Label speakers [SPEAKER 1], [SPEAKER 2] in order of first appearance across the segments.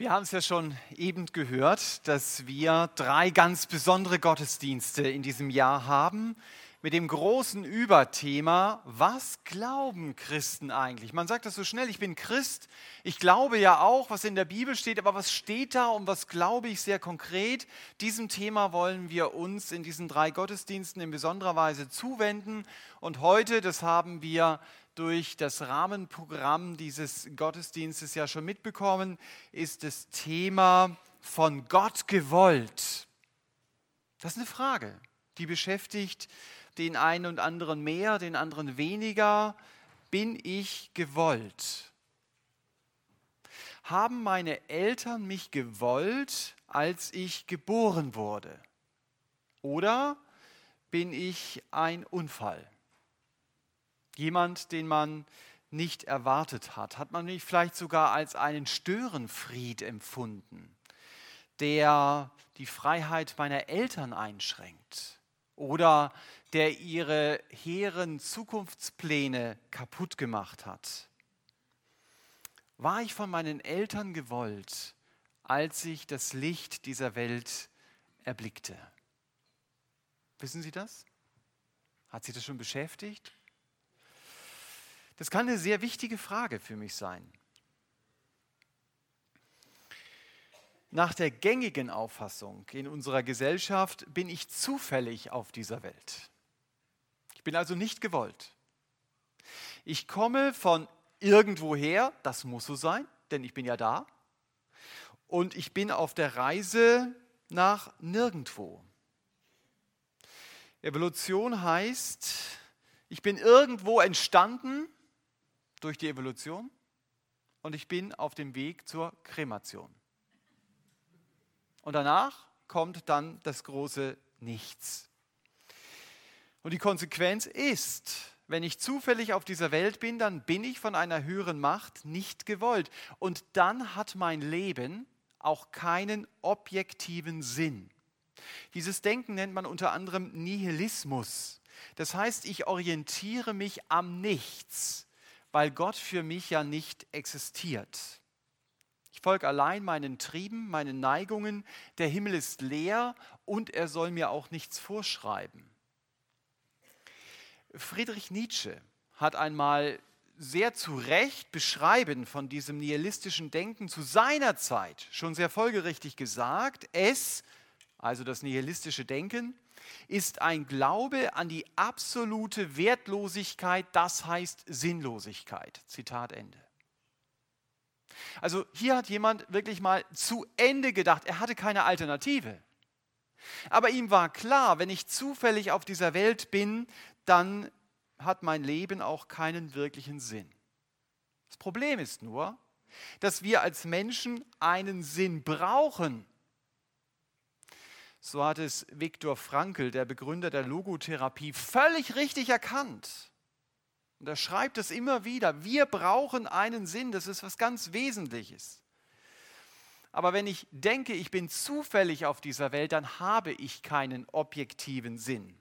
[SPEAKER 1] Wir haben es ja schon eben gehört, dass wir drei ganz besondere Gottesdienste in diesem Jahr haben mit dem großen Überthema, was glauben Christen eigentlich? Man sagt das so schnell, ich bin Christ, ich glaube ja auch, was in der Bibel steht, aber was steht da und was glaube ich sehr konkret? Diesem Thema wollen wir uns in diesen drei Gottesdiensten in besonderer Weise zuwenden und heute, das haben wir durch das Rahmenprogramm dieses Gottesdienstes ja schon mitbekommen, ist das Thema von Gott gewollt. Das ist eine Frage, die beschäftigt den einen und anderen mehr, den anderen weniger. Bin ich gewollt? Haben meine Eltern mich gewollt, als ich geboren wurde? Oder bin ich ein Unfall? Jemand, den man nicht erwartet hat? Hat man mich vielleicht sogar als einen Störenfried empfunden, der die Freiheit meiner Eltern einschränkt? Oder der ihre hehren Zukunftspläne kaputt gemacht hat? War ich von meinen Eltern gewollt, als ich das Licht dieser Welt erblickte? Wissen Sie das? Hat Sie das schon beschäftigt? Das kann eine sehr wichtige Frage für mich sein. Nach der gängigen Auffassung in unserer Gesellschaft bin ich zufällig auf dieser Welt. Ich bin also nicht gewollt. Ich komme von irgendwoher, das muss so sein, denn ich bin ja da. Und ich bin auf der Reise nach nirgendwo. Evolution heißt, ich bin irgendwo entstanden durch die Evolution und ich bin auf dem Weg zur Kremation. Und danach kommt dann das große Nichts. Und die Konsequenz ist, wenn ich zufällig auf dieser Welt bin, dann bin ich von einer höheren Macht nicht gewollt. Und dann hat mein Leben auch keinen objektiven Sinn. Dieses Denken nennt man unter anderem Nihilismus. Das heißt, ich orientiere mich am Nichts weil Gott für mich ja nicht existiert. Ich folge allein meinen Trieben, meinen Neigungen. Der Himmel ist leer und er soll mir auch nichts vorschreiben. Friedrich Nietzsche hat einmal sehr zu Recht beschreiben von diesem nihilistischen Denken zu seiner Zeit schon sehr folgerichtig gesagt, es, also das nihilistische Denken, ist ein Glaube an die absolute Wertlosigkeit, das heißt Sinnlosigkeit. Zitat Ende. Also hier hat jemand wirklich mal zu Ende gedacht. Er hatte keine Alternative. Aber ihm war klar, wenn ich zufällig auf dieser Welt bin, dann hat mein Leben auch keinen wirklichen Sinn. Das Problem ist nur, dass wir als Menschen einen Sinn brauchen. So hat es Viktor Frankl, der Begründer der Logotherapie, völlig richtig erkannt. Und er schreibt es immer wieder. Wir brauchen einen Sinn. Das ist was ganz Wesentliches. Aber wenn ich denke, ich bin zufällig auf dieser Welt, dann habe ich keinen objektiven Sinn.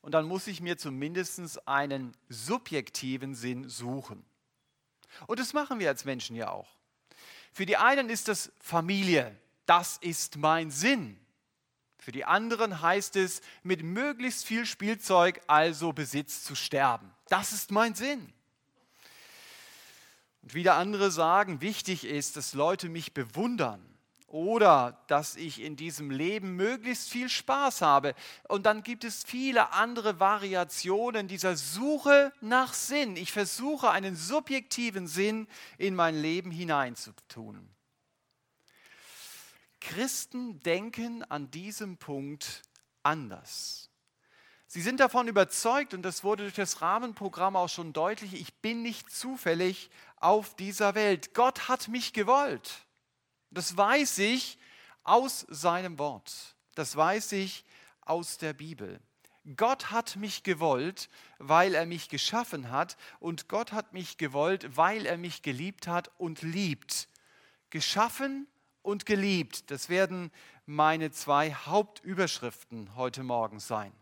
[SPEAKER 1] Und dann muss ich mir zumindest einen subjektiven Sinn suchen. Und das machen wir als Menschen ja auch. Für die einen ist das Familie, das ist mein Sinn. Für die anderen heißt es, mit möglichst viel Spielzeug, also Besitz, zu sterben. Das ist mein Sinn. Und wieder andere sagen, wichtig ist, dass Leute mich bewundern oder dass ich in diesem Leben möglichst viel Spaß habe. Und dann gibt es viele andere Variationen dieser Suche nach Sinn. Ich versuche einen subjektiven Sinn in mein Leben hineinzutun. Christen denken an diesem Punkt anders. Sie sind davon überzeugt, und das wurde durch das Rahmenprogramm auch schon deutlich, ich bin nicht zufällig auf dieser Welt. Gott hat mich gewollt. Das weiß ich aus seinem Wort. Das weiß ich aus der Bibel. Gott hat mich gewollt, weil er mich geschaffen hat und Gott hat mich gewollt, weil er mich geliebt hat und liebt. Geschaffen und geliebt. Das werden meine zwei Hauptüberschriften heute Morgen sein.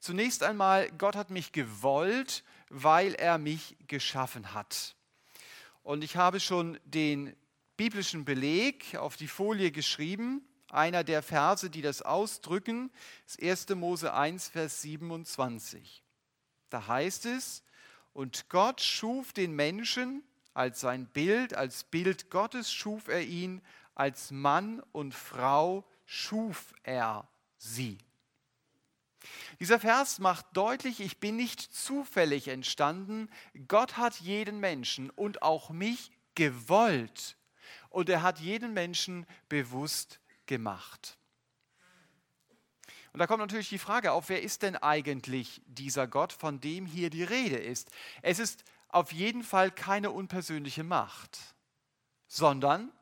[SPEAKER 1] Zunächst einmal, Gott hat mich gewollt, weil er mich geschaffen hat. Und ich habe schon den biblischen Beleg auf die Folie geschrieben. Einer der Verse, die das ausdrücken, ist 1. Mose 1, Vers 27. Da heißt es, und Gott schuf den Menschen als sein Bild, als Bild Gottes schuf er ihn, als Mann und Frau schuf er sie. Dieser Vers macht deutlich, ich bin nicht zufällig entstanden. Gott hat jeden Menschen und auch mich gewollt. Und er hat jeden Menschen bewusst gemacht. Und da kommt natürlich die Frage auf, wer ist denn eigentlich dieser Gott, von dem hier die Rede ist? Es ist auf jeden Fall keine unpersönliche Macht, sondern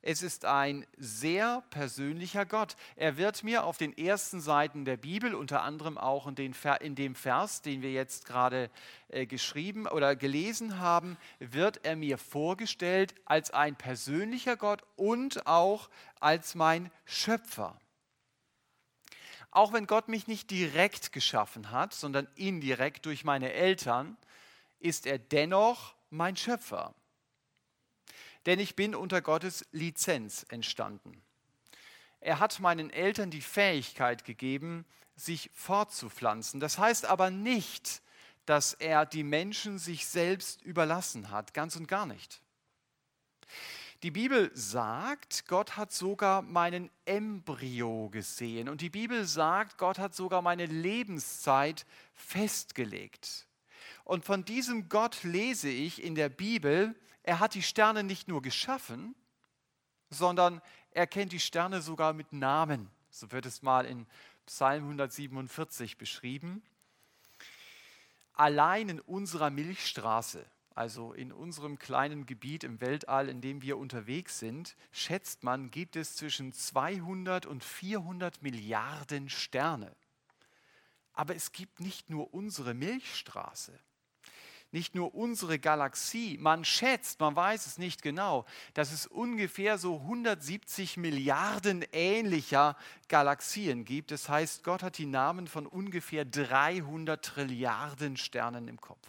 [SPEAKER 1] es ist ein sehr persönlicher Gott. Er wird mir auf den ersten Seiten der Bibel, unter anderem auch in, den, in dem Vers, den wir jetzt gerade äh, geschrieben oder gelesen haben, wird er mir vorgestellt als ein persönlicher Gott und auch als mein Schöpfer. Auch wenn Gott mich nicht direkt geschaffen hat, sondern indirekt durch meine Eltern, ist er dennoch mein Schöpfer denn ich bin unter Gottes Lizenz entstanden. Er hat meinen Eltern die Fähigkeit gegeben, sich fortzupflanzen. Das heißt aber nicht, dass er die Menschen sich selbst überlassen hat, ganz und gar nicht. Die Bibel sagt, Gott hat sogar meinen Embryo gesehen und die Bibel sagt, Gott hat sogar meine Lebenszeit festgelegt. Und von diesem Gott lese ich in der Bibel, er hat die Sterne nicht nur geschaffen, sondern er kennt die Sterne sogar mit Namen. So wird es mal in Psalm 147 beschrieben. Allein in unserer Milchstraße, also in unserem kleinen Gebiet im Weltall, in dem wir unterwegs sind, schätzt man, gibt es zwischen 200 und 400 Milliarden Sterne. Aber es gibt nicht nur unsere Milchstraße nicht nur unsere Galaxie, man schätzt, man weiß es nicht genau, dass es ungefähr so 170 Milliarden ähnlicher Galaxien gibt. Das heißt, Gott hat die Namen von ungefähr 300 Trilliarden Sternen im Kopf.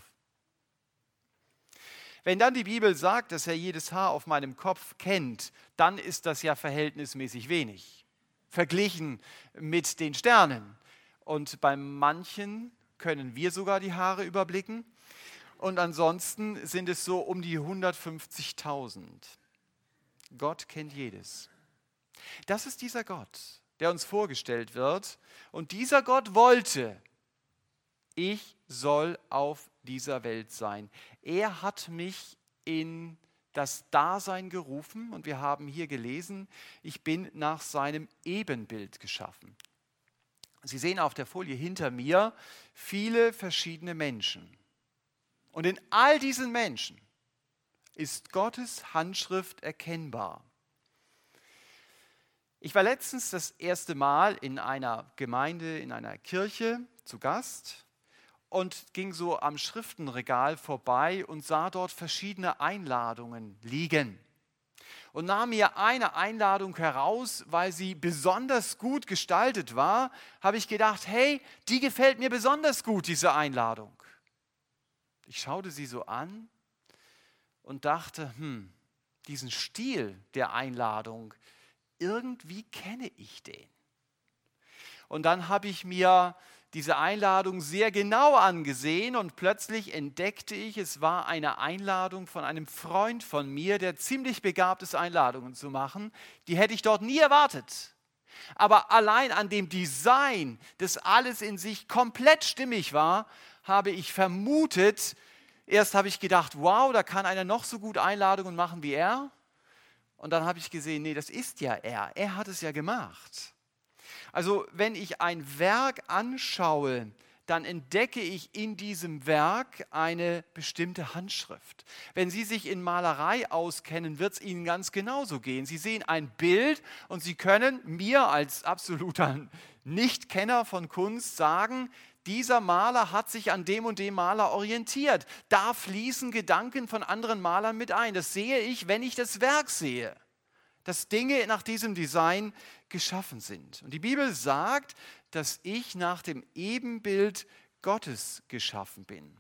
[SPEAKER 1] Wenn dann die Bibel sagt, dass er jedes Haar auf meinem Kopf kennt, dann ist das ja verhältnismäßig wenig, verglichen mit den Sternen. Und bei manchen können wir sogar die Haare überblicken und ansonsten sind es so um die 150.000. Gott kennt jedes. Das ist dieser Gott, der uns vorgestellt wird. Und dieser Gott wollte, ich soll auf dieser Welt sein. Er hat mich in das Dasein gerufen und wir haben hier gelesen, ich bin nach seinem Ebenbild geschaffen. Sie sehen auf der Folie hinter mir viele verschiedene Menschen. Und in all diesen Menschen ist Gottes Handschrift erkennbar. Ich war letztens das erste Mal in einer Gemeinde, in einer Kirche zu Gast und ging so am Schriftenregal vorbei und sah dort verschiedene Einladungen liegen. Und nahm mir eine Einladung heraus, weil sie besonders gut gestaltet war, habe ich gedacht, hey, die gefällt mir besonders gut, diese Einladung. Ich schaute sie so an und dachte, hm, diesen Stil der Einladung, irgendwie kenne ich den. Und dann habe ich mir diese Einladung sehr genau angesehen und plötzlich entdeckte ich, es war eine Einladung von einem Freund von mir, der ziemlich begabt ist, Einladungen zu machen. Die hätte ich dort nie erwartet. Aber allein an dem Design, das alles in sich komplett stimmig war, habe ich vermutet, erst habe ich gedacht, wow, da kann einer noch so gut Einladungen machen wie er. Und dann habe ich gesehen, nee, das ist ja er. Er hat es ja gemacht. Also wenn ich ein Werk anschaue, dann entdecke ich in diesem Werk eine bestimmte Handschrift. Wenn Sie sich in Malerei auskennen, wird es Ihnen ganz genauso gehen. Sie sehen ein Bild und Sie können mir als absoluter Nichtkenner von Kunst sagen, dieser Maler hat sich an dem und dem Maler orientiert. Da fließen Gedanken von anderen Malern mit ein. Das sehe ich, wenn ich das Werk sehe, dass Dinge nach diesem Design geschaffen sind. Und die Bibel sagt, dass ich nach dem Ebenbild Gottes geschaffen bin.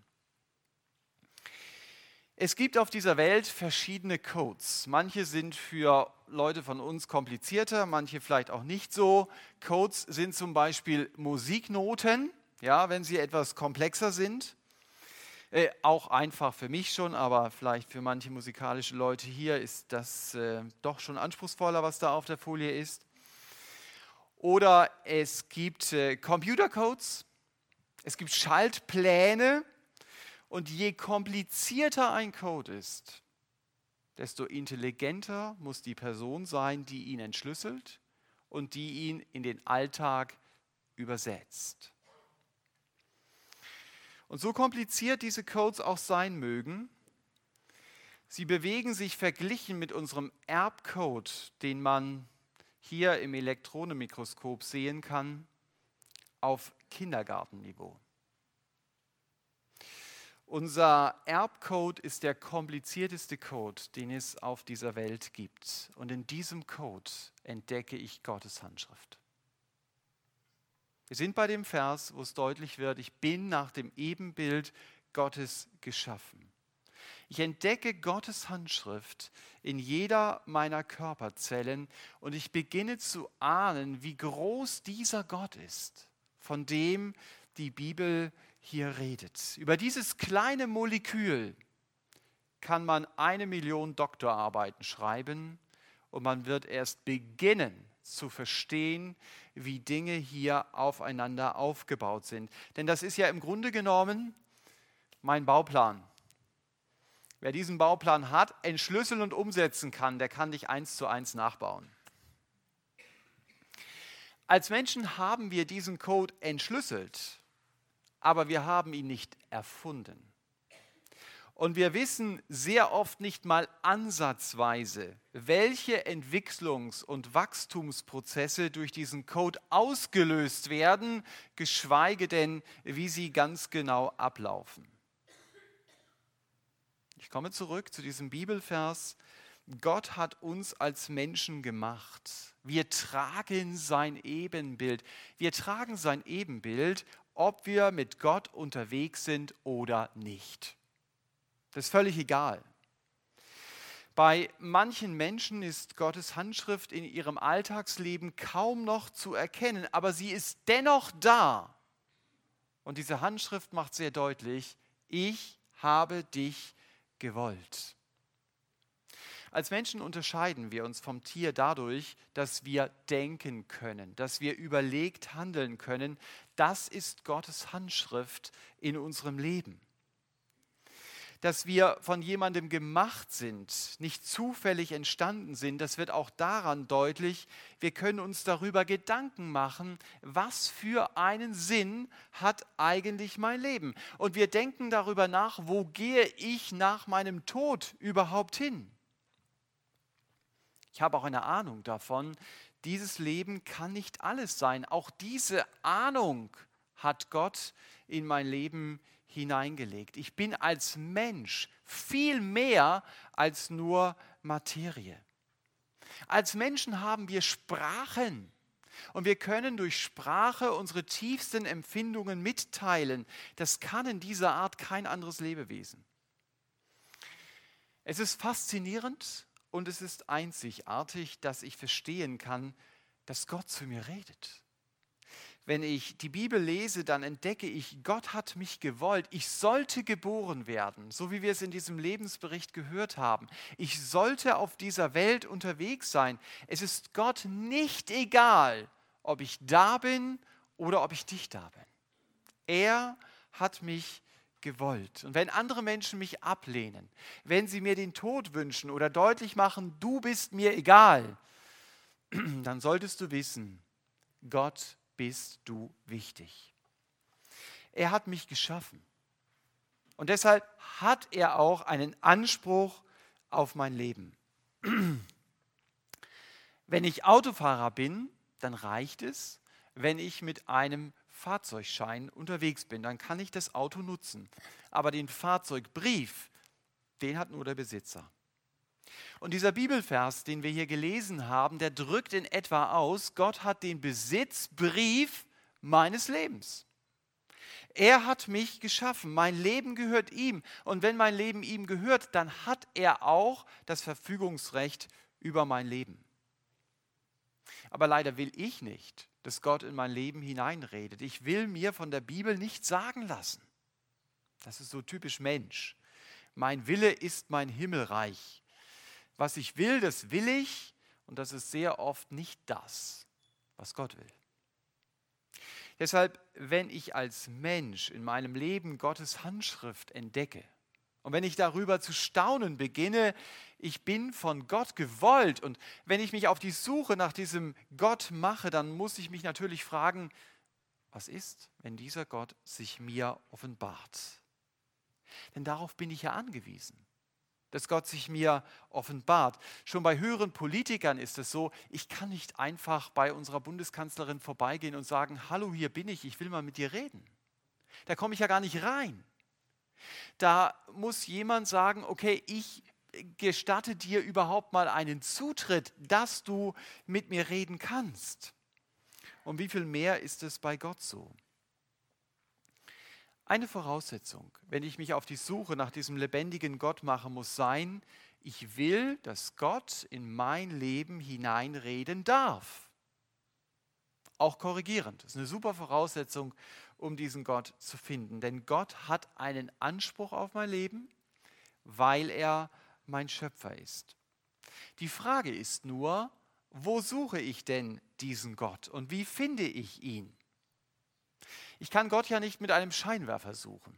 [SPEAKER 1] Es gibt auf dieser Welt verschiedene Codes. Manche sind für Leute von uns komplizierter, manche vielleicht auch nicht so. Codes sind zum Beispiel Musiknoten, ja, wenn sie etwas komplexer sind. Äh, auch einfach für mich schon, aber vielleicht für manche musikalische Leute hier ist das äh, doch schon anspruchsvoller, was da auf der Folie ist. Oder es gibt äh, Computercodes, es gibt Schaltpläne, und je komplizierter ein Code ist, desto intelligenter muss die Person sein, die ihn entschlüsselt und die ihn in den Alltag übersetzt. Und so kompliziert diese Codes auch sein mögen, sie bewegen sich verglichen mit unserem Erbcode, den man hier im Elektronenmikroskop sehen kann, auf Kindergartenniveau. Unser Erbcode ist der komplizierteste Code, den es auf dieser Welt gibt. Und in diesem Code entdecke ich Gottes Handschrift. Wir sind bei dem Vers, wo es deutlich wird, ich bin nach dem Ebenbild Gottes geschaffen. Ich entdecke Gottes Handschrift in jeder meiner Körperzellen und ich beginne zu ahnen, wie groß dieser Gott ist, von dem die Bibel hier redet. Über dieses kleine Molekül kann man eine Million Doktorarbeiten schreiben und man wird erst beginnen zu verstehen, wie Dinge hier aufeinander aufgebaut sind. Denn das ist ja im Grunde genommen mein Bauplan. Wer diesen Bauplan hat, entschlüsseln und umsetzen kann, der kann dich eins zu eins nachbauen. Als Menschen haben wir diesen Code entschlüsselt aber wir haben ihn nicht erfunden. Und wir wissen sehr oft nicht mal ansatzweise, welche Entwicklungs- und Wachstumsprozesse durch diesen Code ausgelöst werden, geschweige denn, wie sie ganz genau ablaufen. Ich komme zurück zu diesem Bibelvers. Gott hat uns als Menschen gemacht. Wir tragen sein Ebenbild. Wir tragen sein Ebenbild ob wir mit Gott unterwegs sind oder nicht. Das ist völlig egal. Bei manchen Menschen ist Gottes Handschrift in ihrem Alltagsleben kaum noch zu erkennen, aber sie ist dennoch da. Und diese Handschrift macht sehr deutlich, ich habe dich gewollt. Als Menschen unterscheiden wir uns vom Tier dadurch, dass wir denken können, dass wir überlegt handeln können. Das ist Gottes Handschrift in unserem Leben. Dass wir von jemandem gemacht sind, nicht zufällig entstanden sind, das wird auch daran deutlich, wir können uns darüber Gedanken machen, was für einen Sinn hat eigentlich mein Leben. Und wir denken darüber nach, wo gehe ich nach meinem Tod überhaupt hin? Ich habe auch eine Ahnung davon, dieses Leben kann nicht alles sein. Auch diese Ahnung hat Gott in mein Leben hineingelegt. Ich bin als Mensch viel mehr als nur Materie. Als Menschen haben wir Sprachen und wir können durch Sprache unsere tiefsten Empfindungen mitteilen. Das kann in dieser Art kein anderes Lebewesen. Es ist faszinierend, und es ist einzigartig, dass ich verstehen kann, dass Gott zu mir redet. Wenn ich die Bibel lese, dann entdecke ich, Gott hat mich gewollt. Ich sollte geboren werden, so wie wir es in diesem Lebensbericht gehört haben. Ich sollte auf dieser Welt unterwegs sein. Es ist Gott nicht egal, ob ich da bin oder ob ich nicht da bin. Er hat mich gewollt. Und wenn andere Menschen mich ablehnen, wenn sie mir den Tod wünschen oder deutlich machen, du bist mir egal, dann solltest du wissen, Gott bist du wichtig. Er hat mich geschaffen. Und deshalb hat er auch einen Anspruch auf mein Leben. Wenn ich Autofahrer bin, dann reicht es, wenn ich mit einem Fahrzeugschein unterwegs bin, dann kann ich das Auto nutzen. Aber den Fahrzeugbrief, den hat nur der Besitzer. Und dieser Bibelvers, den wir hier gelesen haben, der drückt in etwa aus, Gott hat den Besitzbrief meines Lebens. Er hat mich geschaffen, mein Leben gehört ihm. Und wenn mein Leben ihm gehört, dann hat er auch das Verfügungsrecht über mein Leben. Aber leider will ich nicht, dass Gott in mein Leben hineinredet. Ich will mir von der Bibel nichts sagen lassen. Das ist so typisch Mensch. Mein Wille ist mein Himmelreich. Was ich will, das will ich. Und das ist sehr oft nicht das, was Gott will. Deshalb, wenn ich als Mensch in meinem Leben Gottes Handschrift entdecke und wenn ich darüber zu staunen beginne, ich bin von Gott gewollt und wenn ich mich auf die Suche nach diesem Gott mache, dann muss ich mich natürlich fragen, was ist, wenn dieser Gott sich mir offenbart? Denn darauf bin ich ja angewiesen dass Gott sich mir offenbart. Schon bei höheren Politikern ist es so, ich kann nicht einfach bei unserer Bundeskanzlerin vorbeigehen und sagen, hallo, hier bin ich, ich will mal mit dir reden. Da komme ich ja gar nicht rein. Da muss jemand sagen, okay, ich gestatte dir überhaupt mal einen Zutritt, dass du mit mir reden kannst. Und wie viel mehr ist es bei Gott so? Eine Voraussetzung, wenn ich mich auf die Suche nach diesem lebendigen Gott mache, muss sein, ich will, dass Gott in mein Leben hineinreden darf. Auch korrigierend. Das ist eine super Voraussetzung, um diesen Gott zu finden. Denn Gott hat einen Anspruch auf mein Leben, weil er mein Schöpfer ist. Die Frage ist nur, wo suche ich denn diesen Gott und wie finde ich ihn? Ich kann Gott ja nicht mit einem Scheinwerfer suchen.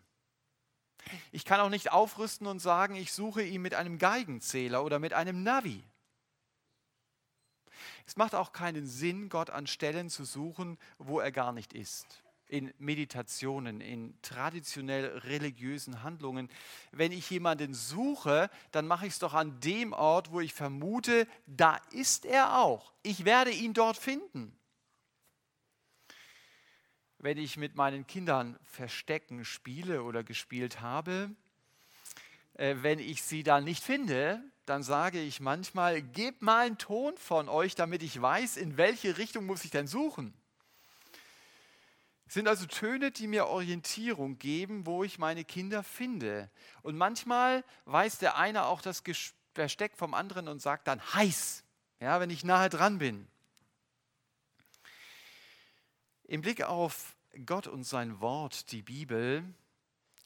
[SPEAKER 1] Ich kann auch nicht aufrüsten und sagen, ich suche ihn mit einem Geigenzähler oder mit einem Navi. Es macht auch keinen Sinn, Gott an Stellen zu suchen, wo er gar nicht ist. In Meditationen, in traditionell religiösen Handlungen. Wenn ich jemanden suche, dann mache ich es doch an dem Ort, wo ich vermute, da ist er auch. Ich werde ihn dort finden wenn ich mit meinen Kindern Verstecken spiele oder gespielt habe, äh, wenn ich sie dann nicht finde, dann sage ich manchmal, gebt mal einen Ton von euch, damit ich weiß, in welche Richtung muss ich denn suchen. Es sind also Töne, die mir Orientierung geben, wo ich meine Kinder finde. Und manchmal weiß der eine auch das Versteck vom anderen und sagt dann heiß, ja, wenn ich nahe dran bin. Im Blick auf Gott und sein Wort, die Bibel,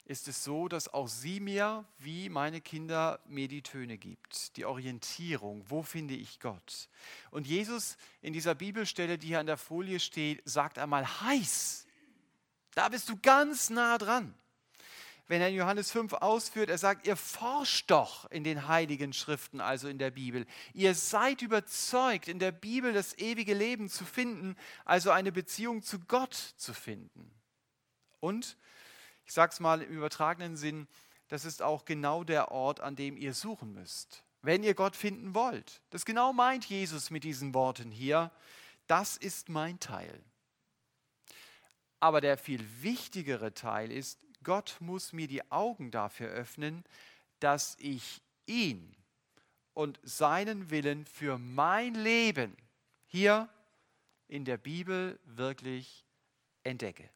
[SPEAKER 1] ist es so, dass auch sie mir, wie meine Kinder, mir die Töne gibt, die Orientierung, wo finde ich Gott. Und Jesus in dieser Bibelstelle, die hier an der Folie steht, sagt einmal heiß. Da bist du ganz nah dran wenn er in Johannes 5 ausführt, er sagt, ihr forscht doch in den heiligen Schriften, also in der Bibel. Ihr seid überzeugt, in der Bibel das ewige Leben zu finden, also eine Beziehung zu Gott zu finden. Und, ich sage es mal im übertragenen Sinn, das ist auch genau der Ort, an dem ihr suchen müsst, wenn ihr Gott finden wollt. Das genau meint Jesus mit diesen Worten hier. Das ist mein Teil. Aber der viel wichtigere Teil ist, Gott muss mir die Augen dafür öffnen, dass ich ihn und seinen Willen für mein Leben hier in der Bibel wirklich entdecke.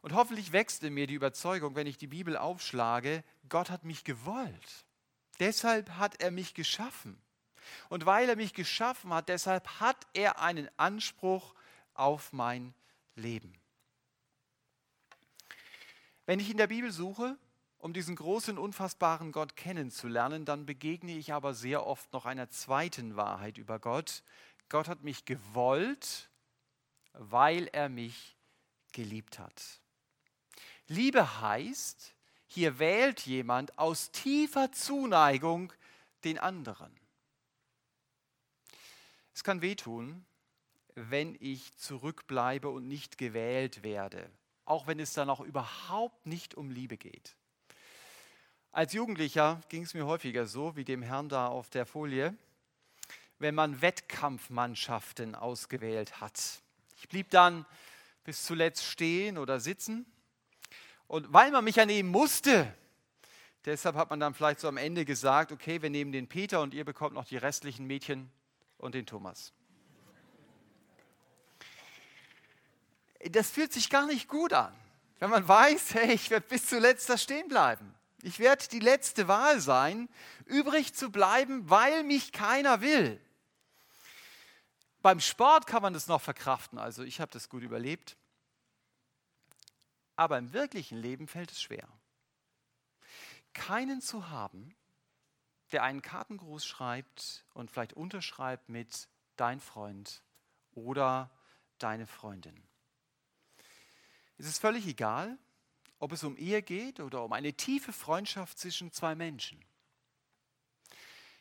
[SPEAKER 1] Und hoffentlich wächst in mir die Überzeugung, wenn ich die Bibel aufschlage, Gott hat mich gewollt. Deshalb hat er mich geschaffen. Und weil er mich geschaffen hat, deshalb hat er einen Anspruch auf mein Leben. Wenn ich in der Bibel suche, um diesen großen, unfassbaren Gott kennenzulernen, dann begegne ich aber sehr oft noch einer zweiten Wahrheit über Gott. Gott hat mich gewollt, weil er mich geliebt hat. Liebe heißt, hier wählt jemand aus tiefer Zuneigung den anderen. Es kann wehtun, wenn ich zurückbleibe und nicht gewählt werde auch wenn es dann auch überhaupt nicht um Liebe geht. Als Jugendlicher ging es mir häufiger so, wie dem Herrn da auf der Folie, wenn man Wettkampfmannschaften ausgewählt hat. Ich blieb dann bis zuletzt stehen oder sitzen. Und weil man mich ja nehmen musste, deshalb hat man dann vielleicht so am Ende gesagt, okay, wir nehmen den Peter und ihr bekommt noch die restlichen Mädchen und den Thomas. Das fühlt sich gar nicht gut an, wenn man weiß, hey, ich werde bis zuletzt da stehen bleiben. Ich werde die letzte Wahl sein, übrig zu bleiben, weil mich keiner will. Beim Sport kann man das noch verkraften, also ich habe das gut überlebt. Aber im wirklichen Leben fällt es schwer. Keinen zu haben, der einen Kartengruß schreibt und vielleicht unterschreibt mit dein Freund oder deine Freundin. Es ist völlig egal, ob es um Ehe geht oder um eine tiefe Freundschaft zwischen zwei Menschen.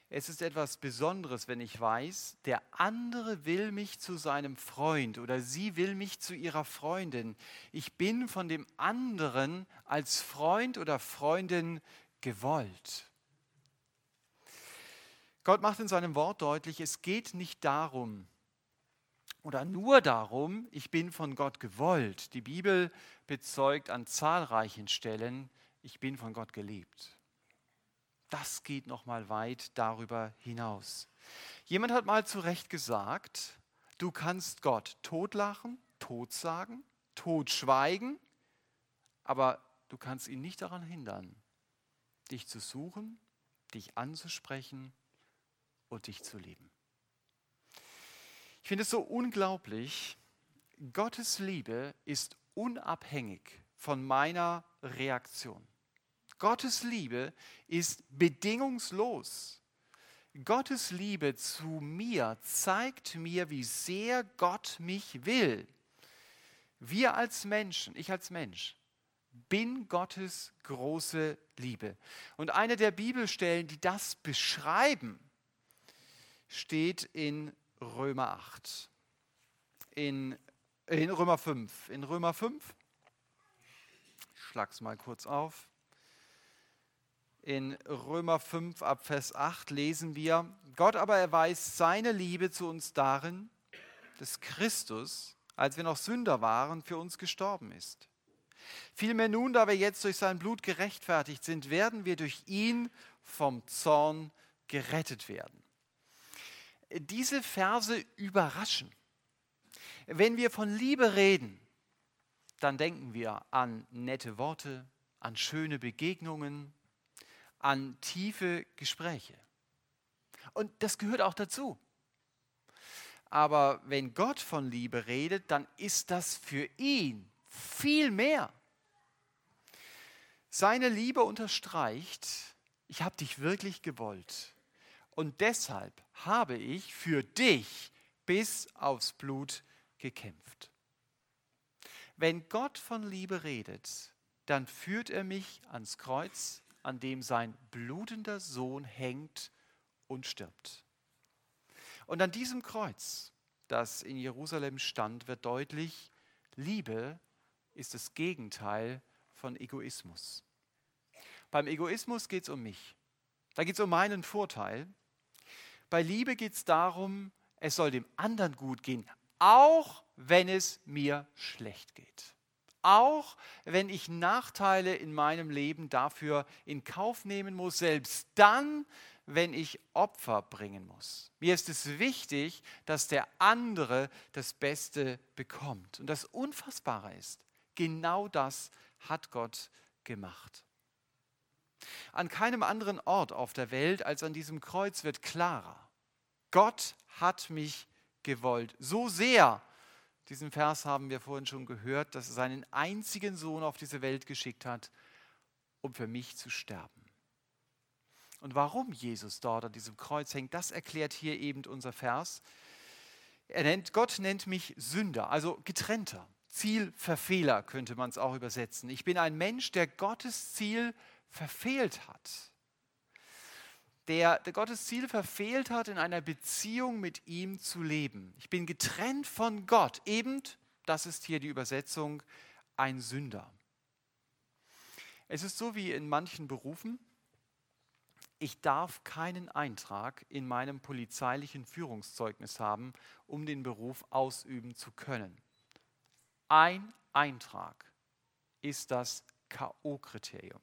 [SPEAKER 1] Es ist etwas Besonderes, wenn ich weiß, der andere will mich zu seinem Freund oder sie will mich zu ihrer Freundin. Ich bin von dem anderen als Freund oder Freundin gewollt. Gott macht in seinem Wort deutlich, es geht nicht darum, oder nur darum, ich bin von Gott gewollt. Die Bibel bezeugt an zahlreichen Stellen, ich bin von Gott geliebt. Das geht noch mal weit darüber hinaus. Jemand hat mal zu Recht gesagt, du kannst Gott totlachen, totsagen, totschweigen, aber du kannst ihn nicht daran hindern, dich zu suchen, dich anzusprechen und dich zu lieben. Ich finde es so unglaublich. Gottes Liebe ist unabhängig von meiner Reaktion. Gottes Liebe ist bedingungslos. Gottes Liebe zu mir zeigt mir, wie sehr Gott mich will. Wir als Menschen, ich als Mensch, bin Gottes große Liebe. Und eine der Bibelstellen, die das beschreiben, steht in Römer 8. In, in Römer 5. In Römer 5, ich schlage es mal kurz auf. In Römer 5 ab Vers 8 lesen wir, Gott aber erweist seine Liebe zu uns darin, dass Christus, als wir noch Sünder waren, für uns gestorben ist. Vielmehr nun, da wir jetzt durch sein Blut gerechtfertigt sind, werden wir durch ihn vom Zorn gerettet werden diese Verse überraschen. Wenn wir von Liebe reden, dann denken wir an nette Worte, an schöne Begegnungen, an tiefe Gespräche. Und das gehört auch dazu. Aber wenn Gott von Liebe redet, dann ist das für ihn viel mehr. Seine Liebe unterstreicht, ich habe dich wirklich gewollt. Und deshalb habe ich für dich bis aufs Blut gekämpft. Wenn Gott von Liebe redet, dann führt er mich ans Kreuz, an dem sein blutender Sohn hängt und stirbt. Und an diesem Kreuz, das in Jerusalem stand, wird deutlich, Liebe ist das Gegenteil von Egoismus. Beim Egoismus geht es um mich. Da geht es um meinen Vorteil. Bei Liebe geht es darum, es soll dem anderen gut gehen, auch wenn es mir schlecht geht. Auch wenn ich Nachteile in meinem Leben dafür in Kauf nehmen muss, selbst dann, wenn ich Opfer bringen muss. Mir ist es wichtig, dass der andere das Beste bekommt. Und das Unfassbare ist, genau das hat Gott gemacht. An keinem anderen Ort auf der Welt als an diesem Kreuz wird klarer. Gott hat mich gewollt. So sehr, diesen Vers haben wir vorhin schon gehört, dass er seinen einzigen Sohn auf diese Welt geschickt hat, um für mich zu sterben. Und warum Jesus dort an diesem Kreuz hängt, das erklärt hier eben unser Vers. Er nennt, Gott nennt mich Sünder, also getrennter. Zielverfehler könnte man es auch übersetzen. Ich bin ein Mensch, der Gottes Ziel verfehlt hat. Der, der Gottes Ziel verfehlt hat, in einer Beziehung mit ihm zu leben. Ich bin getrennt von Gott. Eben, das ist hier die Übersetzung, ein Sünder. Es ist so wie in manchen Berufen. Ich darf keinen Eintrag in meinem polizeilichen Führungszeugnis haben, um den Beruf ausüben zu können. Ein Eintrag ist das KO-Kriterium.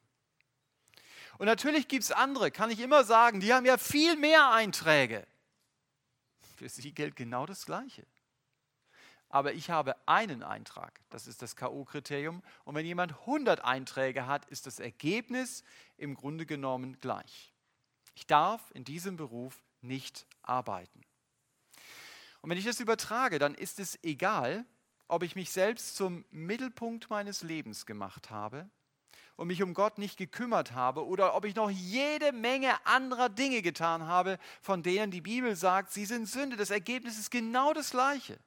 [SPEAKER 1] Und natürlich gibt es andere, kann ich immer sagen, die haben ja viel mehr Einträge. Für sie gilt genau das Gleiche. aber ich habe einen Eintrag. Das ist das KO-Kriterium. Und wenn jemand 100 Einträge hat, ist das Ergebnis im Grunde genommen gleich. Ich darf in diesem Beruf nicht arbeiten. Und wenn ich das übertrage, dann ist es egal, ob ich mich selbst zum Mittelpunkt meines Lebens gemacht habe und mich um Gott nicht gekümmert habe oder ob ich noch jede Menge anderer Dinge getan habe, von denen die Bibel sagt, sie sind Sünde. Das Ergebnis ist genau das gleiche.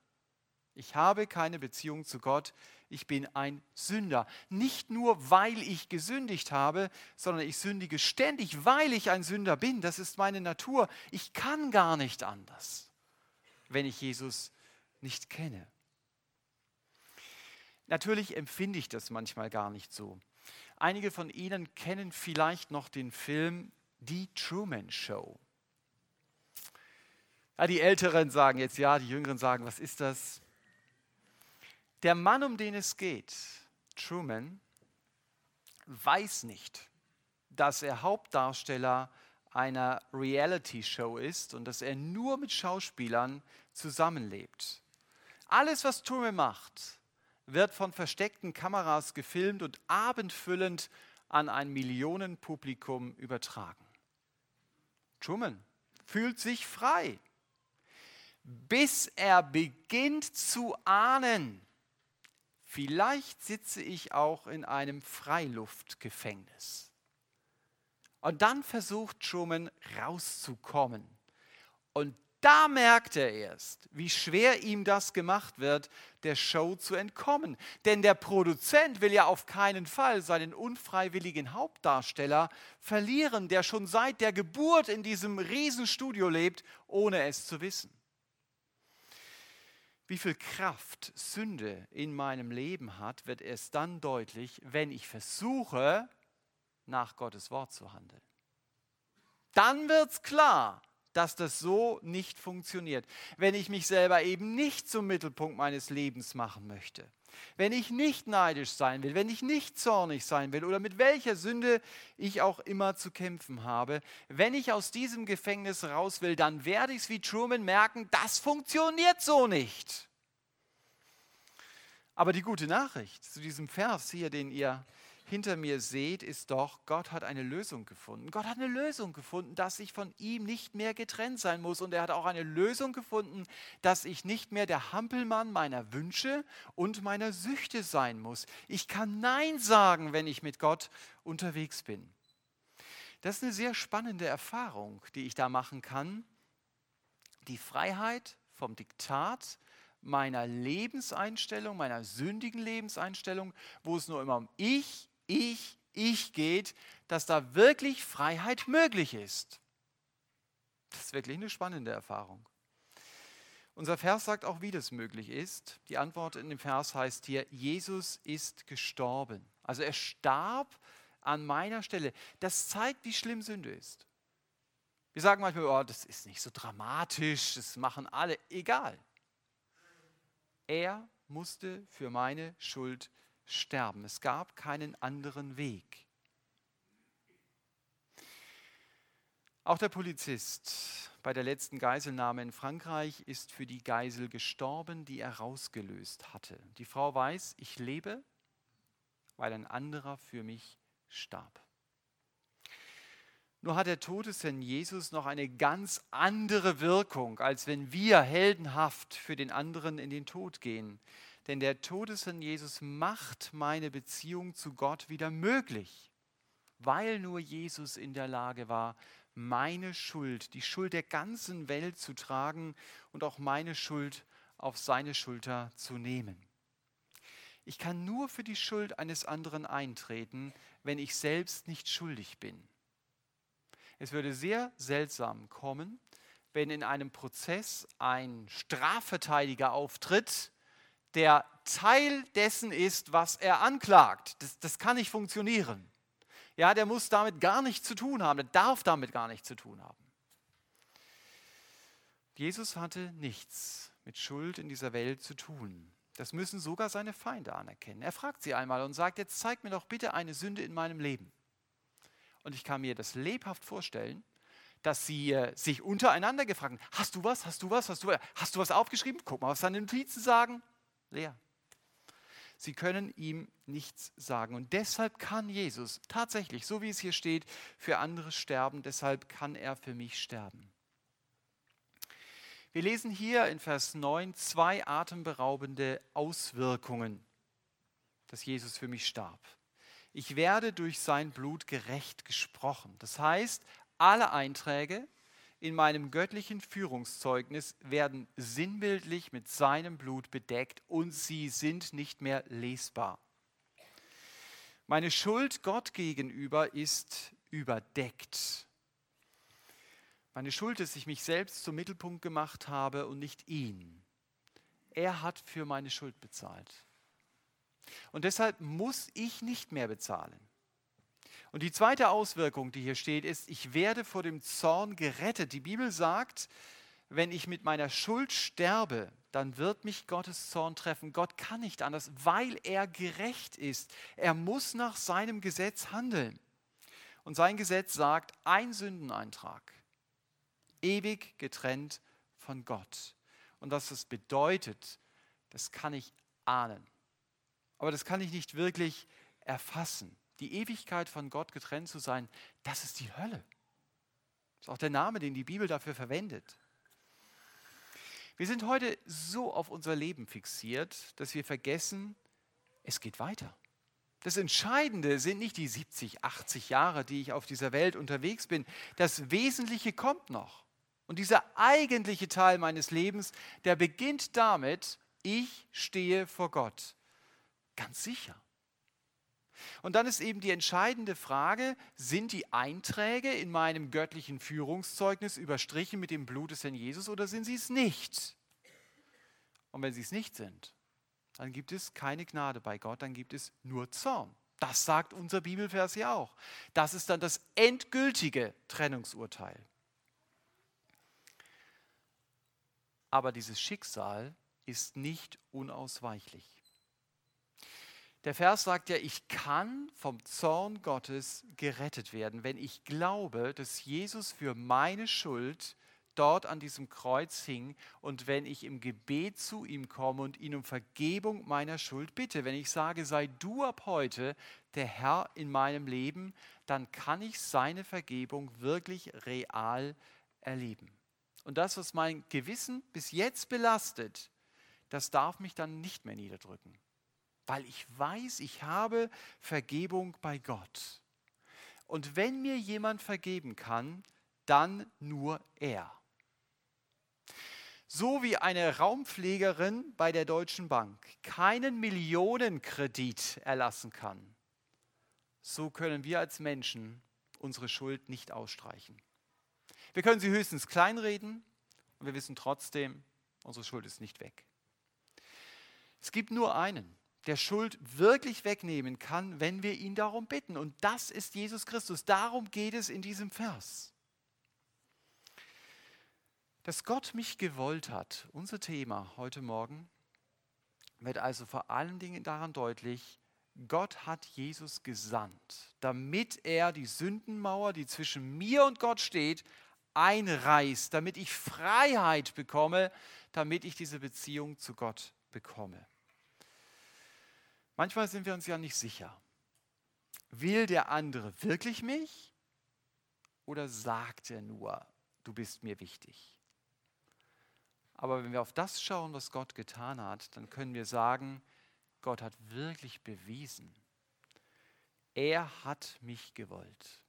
[SPEAKER 1] Ich habe keine Beziehung zu Gott. Ich bin ein Sünder. Nicht nur, weil ich gesündigt habe, sondern ich sündige ständig, weil ich ein Sünder bin. Das ist meine Natur. Ich kann gar nicht anders, wenn ich Jesus nicht kenne. Natürlich empfinde ich das manchmal gar nicht so. Einige von Ihnen kennen vielleicht noch den Film Die Truman Show. Ja, die Älteren sagen jetzt ja, die Jüngeren sagen, was ist das? Der Mann, um den es geht, Truman, weiß nicht, dass er Hauptdarsteller einer Reality-Show ist und dass er nur mit Schauspielern zusammenlebt. Alles, was Truman macht, wird von versteckten Kameras gefilmt und abendfüllend an ein Millionenpublikum übertragen. Truman fühlt sich frei, bis er beginnt zu ahnen, vielleicht sitze ich auch in einem Freiluftgefängnis. Und dann versucht Truman rauszukommen. Und da merkt er erst, wie schwer ihm das gemacht wird, der Show zu entkommen. Denn der Produzent will ja auf keinen Fall seinen unfreiwilligen Hauptdarsteller verlieren, der schon seit der Geburt in diesem Riesenstudio lebt, ohne es zu wissen. Wie viel Kraft Sünde in meinem Leben hat, wird erst dann deutlich, wenn ich versuche, nach Gottes Wort zu handeln. Dann wird es klar, dass das so nicht funktioniert. Wenn ich mich selber eben nicht zum Mittelpunkt meines Lebens machen möchte. Wenn ich nicht neidisch sein will, wenn ich nicht zornig sein will oder mit welcher Sünde ich auch immer zu kämpfen habe, wenn ich aus diesem Gefängnis raus will, dann werde ich es wie Truman merken, das funktioniert so nicht. Aber die gute Nachricht zu diesem Vers hier, den ihr hinter mir seht, ist doch, Gott hat eine Lösung gefunden. Gott hat eine Lösung gefunden, dass ich von ihm nicht mehr getrennt sein muss. Und er hat auch eine Lösung gefunden, dass ich nicht mehr der Hampelmann meiner Wünsche und meiner Süchte sein muss. Ich kann Nein sagen, wenn ich mit Gott unterwegs bin. Das ist eine sehr spannende Erfahrung, die ich da machen kann. Die Freiheit vom Diktat meiner Lebenseinstellung, meiner sündigen Lebenseinstellung, wo es nur immer um ich, ich, ich geht, dass da wirklich Freiheit möglich ist. Das ist wirklich eine spannende Erfahrung. Unser Vers sagt auch, wie das möglich ist. Die Antwort in dem Vers heißt hier, Jesus ist gestorben. Also er starb an meiner Stelle. Das zeigt, wie schlimm Sünde ist. Wir sagen manchmal, oh, das ist nicht so dramatisch, das machen alle. Egal. Er musste für meine Schuld sterben. Es gab keinen anderen Weg. Auch der Polizist bei der letzten Geiselnahme in Frankreich ist für die Geisel gestorben, die er rausgelöst hatte. Die Frau weiß, ich lebe, weil ein anderer für mich starb. Nur hat der Tod des Herrn Jesus noch eine ganz andere Wirkung, als wenn wir heldenhaft für den anderen in den Tod gehen. Denn der Tod des Herrn Jesus macht meine Beziehung zu Gott wieder möglich, weil nur Jesus in der Lage war, meine Schuld, die Schuld der ganzen Welt zu tragen und auch meine Schuld auf seine Schulter zu nehmen. Ich kann nur für die Schuld eines anderen eintreten, wenn ich selbst nicht schuldig bin. Es würde sehr seltsam kommen, wenn in einem Prozess ein Strafverteidiger auftritt, der Teil dessen ist, was er anklagt. Das, das kann nicht funktionieren. Ja, der muss damit gar nichts zu tun haben, der darf damit gar nichts zu tun haben. Jesus hatte nichts mit Schuld in dieser Welt zu tun. Das müssen sogar seine Feinde anerkennen. Er fragt sie einmal und sagt, jetzt zeig mir doch bitte eine Sünde in meinem Leben. Und ich kann mir das lebhaft vorstellen, dass sie äh, sich untereinander gefragt haben, hast du was, hast du was, hast du was, hast du was aufgeschrieben? Guck mal, was deine Notizen sagen. Leer. Sie können ihm nichts sagen. Und deshalb kann Jesus tatsächlich, so wie es hier steht, für andere sterben. Deshalb kann er für mich sterben. Wir lesen hier in Vers 9 zwei atemberaubende Auswirkungen, dass Jesus für mich starb. Ich werde durch sein Blut gerecht gesprochen. Das heißt, alle Einträge in meinem göttlichen Führungszeugnis werden sinnbildlich mit seinem Blut bedeckt und sie sind nicht mehr lesbar. Meine Schuld Gott gegenüber ist überdeckt. Meine Schuld ist, dass ich mich selbst zum Mittelpunkt gemacht habe und nicht ihn. Er hat für meine Schuld bezahlt. Und deshalb muss ich nicht mehr bezahlen. Und die zweite Auswirkung, die hier steht, ist, ich werde vor dem Zorn gerettet. Die Bibel sagt, wenn ich mit meiner Schuld sterbe, dann wird mich Gottes Zorn treffen. Gott kann nicht anders, weil er gerecht ist. Er muss nach seinem Gesetz handeln. Und sein Gesetz sagt, ein Sündeneintrag, ewig getrennt von Gott. Und was das bedeutet, das kann ich ahnen. Aber das kann ich nicht wirklich erfassen die Ewigkeit von Gott getrennt zu sein, das ist die Hölle. Das ist auch der Name, den die Bibel dafür verwendet. Wir sind heute so auf unser Leben fixiert, dass wir vergessen, es geht weiter. Das Entscheidende sind nicht die 70, 80 Jahre, die ich auf dieser Welt unterwegs bin. Das Wesentliche kommt noch. Und dieser eigentliche Teil meines Lebens, der beginnt damit, ich stehe vor Gott. Ganz sicher. Und dann ist eben die entscheidende Frage, sind die Einträge in meinem göttlichen Führungszeugnis überstrichen mit dem Blut des Herrn Jesus oder sind sie es nicht? Und wenn sie es nicht sind, dann gibt es keine Gnade bei Gott, dann gibt es nur Zorn. Das sagt unser Bibelvers ja auch. Das ist dann das endgültige Trennungsurteil. Aber dieses Schicksal ist nicht unausweichlich. Der Vers sagt ja, ich kann vom Zorn Gottes gerettet werden, wenn ich glaube, dass Jesus für meine Schuld dort an diesem Kreuz hing und wenn ich im Gebet zu ihm komme und ihn um Vergebung meiner Schuld bitte, wenn ich sage, sei du ab heute der Herr in meinem Leben, dann kann ich seine Vergebung wirklich real erleben. Und das, was mein Gewissen bis jetzt belastet, das darf mich dann nicht mehr niederdrücken weil ich weiß, ich habe Vergebung bei Gott. Und wenn mir jemand vergeben kann, dann nur er. So wie eine Raumpflegerin bei der Deutschen Bank keinen Millionenkredit erlassen kann, so können wir als Menschen unsere Schuld nicht ausstreichen. Wir können sie höchstens kleinreden und wir wissen trotzdem, unsere Schuld ist nicht weg. Es gibt nur einen, der Schuld wirklich wegnehmen kann, wenn wir ihn darum bitten. Und das ist Jesus Christus. Darum geht es in diesem Vers. Dass Gott mich gewollt hat, unser Thema heute Morgen, wird also vor allen Dingen daran deutlich, Gott hat Jesus gesandt, damit er die Sündenmauer, die zwischen mir und Gott steht, einreißt, damit ich Freiheit bekomme, damit ich diese Beziehung zu Gott bekomme. Manchmal sind wir uns ja nicht sicher. Will der andere wirklich mich oder sagt er nur, du bist mir wichtig? Aber wenn wir auf das schauen, was Gott getan hat, dann können wir sagen, Gott hat wirklich bewiesen, er hat mich gewollt.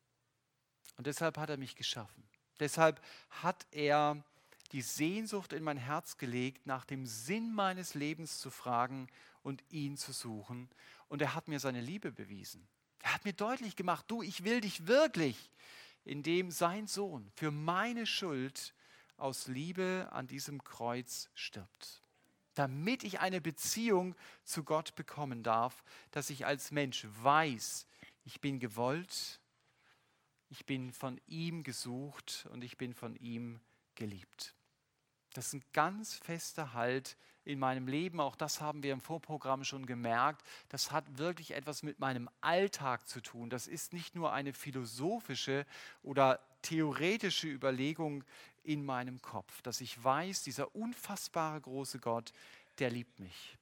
[SPEAKER 1] Und deshalb hat er mich geschaffen. Deshalb hat er die Sehnsucht in mein Herz gelegt, nach dem Sinn meines Lebens zu fragen und ihn zu suchen. Und er hat mir seine Liebe bewiesen. Er hat mir deutlich gemacht, du, ich will dich wirklich, indem sein Sohn für meine Schuld aus Liebe an diesem Kreuz stirbt. Damit ich eine Beziehung zu Gott bekommen darf, dass ich als Mensch weiß, ich bin gewollt, ich bin von ihm gesucht und ich bin von ihm geliebt. Das ist ein ganz fester Halt in meinem Leben. Auch das haben wir im Vorprogramm schon gemerkt. Das hat wirklich etwas mit meinem Alltag zu tun. Das ist nicht nur eine philosophische oder theoretische Überlegung in meinem Kopf, dass ich weiß, dieser unfassbare große Gott, der liebt mich.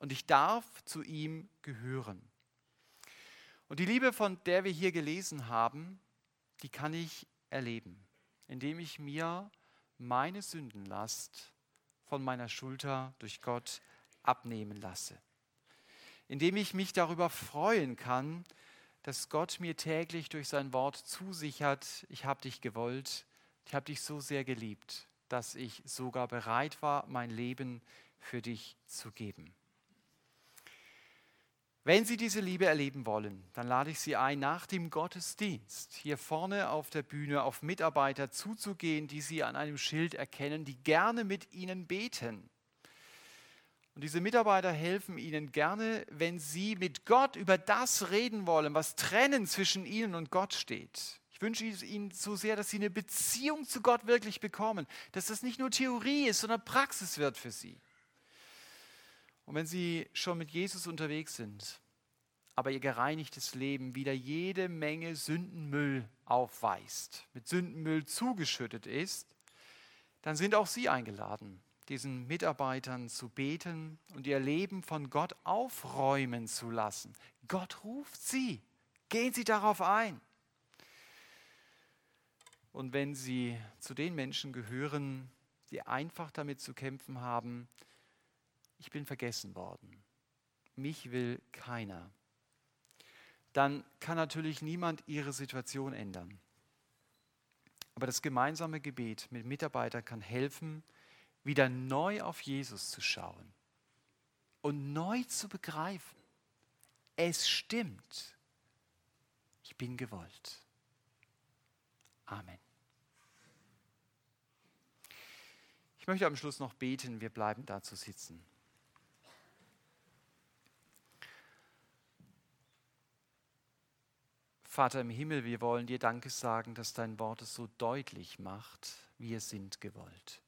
[SPEAKER 1] Und ich darf zu ihm gehören. Und die Liebe, von der wir hier gelesen haben, die kann ich erleben, indem ich mir meine Sündenlast von meiner Schulter durch Gott abnehmen lasse. Indem ich mich darüber freuen kann, dass Gott mir täglich durch sein Wort zusichert, ich habe dich gewollt, ich habe dich so sehr geliebt, dass ich sogar bereit war, mein Leben für dich zu geben. Wenn Sie diese Liebe erleben wollen, dann lade ich Sie ein, nach dem Gottesdienst hier vorne auf der Bühne auf Mitarbeiter zuzugehen, die Sie an einem Schild erkennen, die gerne mit Ihnen beten. Und diese Mitarbeiter helfen Ihnen gerne, wenn Sie mit Gott über das reden wollen, was trennen zwischen Ihnen und Gott steht. Ich wünsche Ihnen so sehr, dass Sie eine Beziehung zu Gott wirklich bekommen, dass das nicht nur Theorie ist, sondern Praxis wird für Sie. Und wenn Sie schon mit Jesus unterwegs sind, aber Ihr gereinigtes Leben wieder jede Menge Sündenmüll aufweist, mit Sündenmüll zugeschüttet ist, dann sind auch Sie eingeladen, diesen Mitarbeitern zu beten und ihr Leben von Gott aufräumen zu lassen. Gott ruft Sie. Gehen Sie darauf ein. Und wenn Sie zu den Menschen gehören, die einfach damit zu kämpfen haben, ich bin vergessen worden, mich will keiner, dann kann natürlich niemand ihre Situation ändern. Aber das gemeinsame Gebet mit Mitarbeitern kann helfen, wieder neu auf Jesus zu schauen und neu zu begreifen, es stimmt, ich bin gewollt. Amen. Ich möchte am Schluss noch beten, wir bleiben dazu sitzen. Vater im Himmel, wir wollen dir Danke sagen, dass dein Wort es so deutlich macht, wir sind gewollt.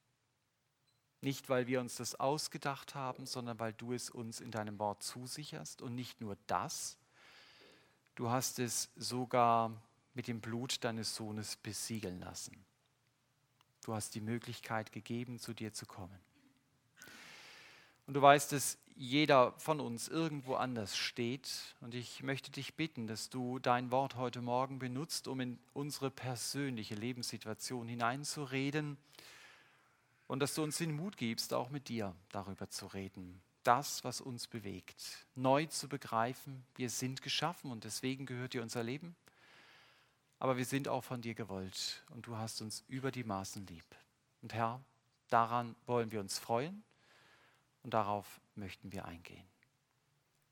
[SPEAKER 1] Nicht, weil wir uns das ausgedacht haben, sondern weil du es uns in deinem Wort zusicherst. Und nicht nur das, du hast es sogar mit dem Blut deines Sohnes besiegeln lassen. Du hast die Möglichkeit gegeben, zu dir zu kommen. Und du weißt, dass jeder von uns irgendwo anders steht. Und ich möchte dich bitten, dass du dein Wort heute Morgen benutzt, um in unsere persönliche Lebenssituation hineinzureden und dass du uns den Mut gibst, auch mit dir darüber zu reden. Das, was uns bewegt, neu zu begreifen. Wir sind geschaffen und deswegen gehört dir unser Leben. Aber wir sind auch von dir gewollt und du hast uns über die Maßen lieb. Und Herr, daran wollen wir uns freuen und darauf möchten wir eingehen.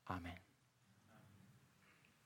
[SPEAKER 1] Amen.